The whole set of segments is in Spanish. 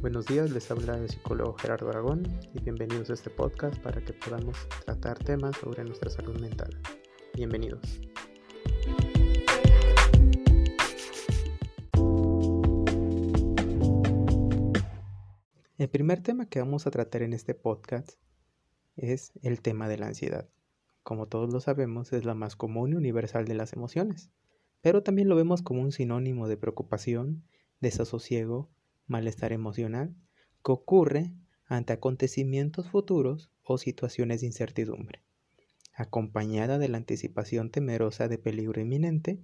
Buenos días, les habla el psicólogo Gerardo Aragón y bienvenidos a este podcast para que podamos tratar temas sobre nuestra salud mental. Bienvenidos. El primer tema que vamos a tratar en este podcast es el tema de la ansiedad. Como todos lo sabemos, es la más común y universal de las emociones, pero también lo vemos como un sinónimo de preocupación, desasosiego, malestar emocional que ocurre ante acontecimientos futuros o situaciones de incertidumbre, acompañada de la anticipación temerosa de peligro inminente,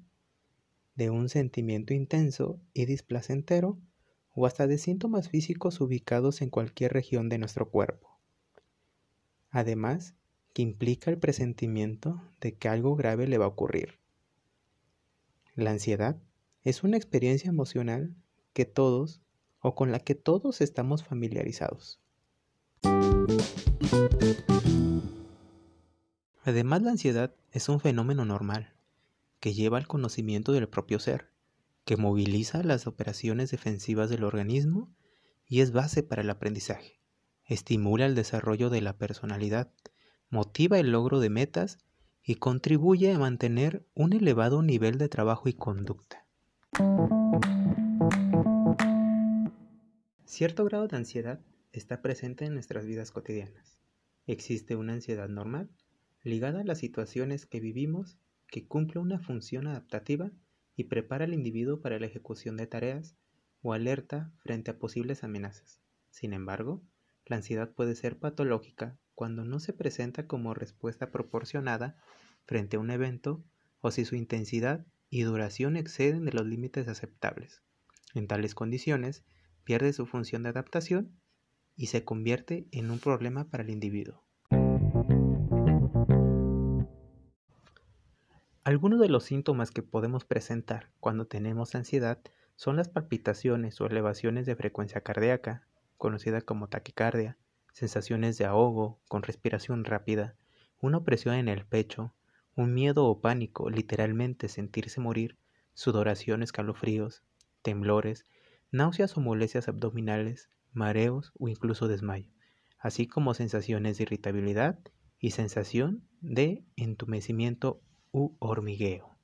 de un sentimiento intenso y displacentero o hasta de síntomas físicos ubicados en cualquier región de nuestro cuerpo. Además, que implica el presentimiento de que algo grave le va a ocurrir. La ansiedad es una experiencia emocional que todos o con la que todos estamos familiarizados. Además, la ansiedad es un fenómeno normal que lleva al conocimiento del propio ser, que moviliza las operaciones defensivas del organismo y es base para el aprendizaje, estimula el desarrollo de la personalidad, motiva el logro de metas y contribuye a mantener un elevado nivel de trabajo y conducta. Cierto grado de ansiedad está presente en nuestras vidas cotidianas. Existe una ansiedad normal, ligada a las situaciones que vivimos, que cumple una función adaptativa y prepara al individuo para la ejecución de tareas o alerta frente a posibles amenazas. Sin embargo, la ansiedad puede ser patológica cuando no se presenta como respuesta proporcionada frente a un evento o si su intensidad y duración exceden de los límites aceptables. En tales condiciones, pierde su función de adaptación y se convierte en un problema para el individuo. Algunos de los síntomas que podemos presentar cuando tenemos ansiedad son las palpitaciones o elevaciones de frecuencia cardíaca, conocida como taquicardia, sensaciones de ahogo con respiración rápida, una opresión en el pecho, un miedo o pánico, literalmente sentirse morir, sudoración, escalofríos, temblores náuseas o molestias abdominales, mareos o incluso desmayo, así como sensaciones de irritabilidad y sensación de entumecimiento u hormigueo.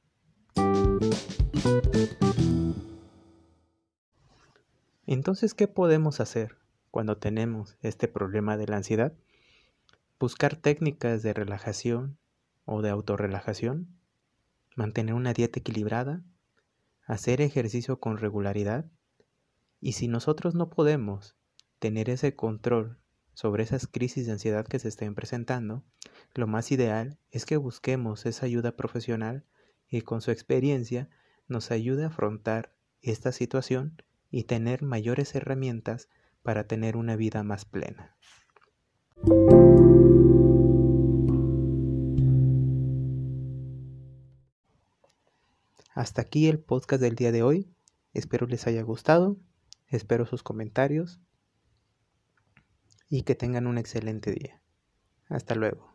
Entonces, ¿qué podemos hacer cuando tenemos este problema de la ansiedad? Buscar técnicas de relajación o de autorrelajación, mantener una dieta equilibrada, hacer ejercicio con regularidad, y si nosotros no podemos tener ese control sobre esas crisis de ansiedad que se estén presentando, lo más ideal es que busquemos esa ayuda profesional y con su experiencia nos ayude a afrontar esta situación y tener mayores herramientas para tener una vida más plena. Hasta aquí el podcast del día de hoy. Espero les haya gustado Espero sus comentarios y que tengan un excelente día. Hasta luego.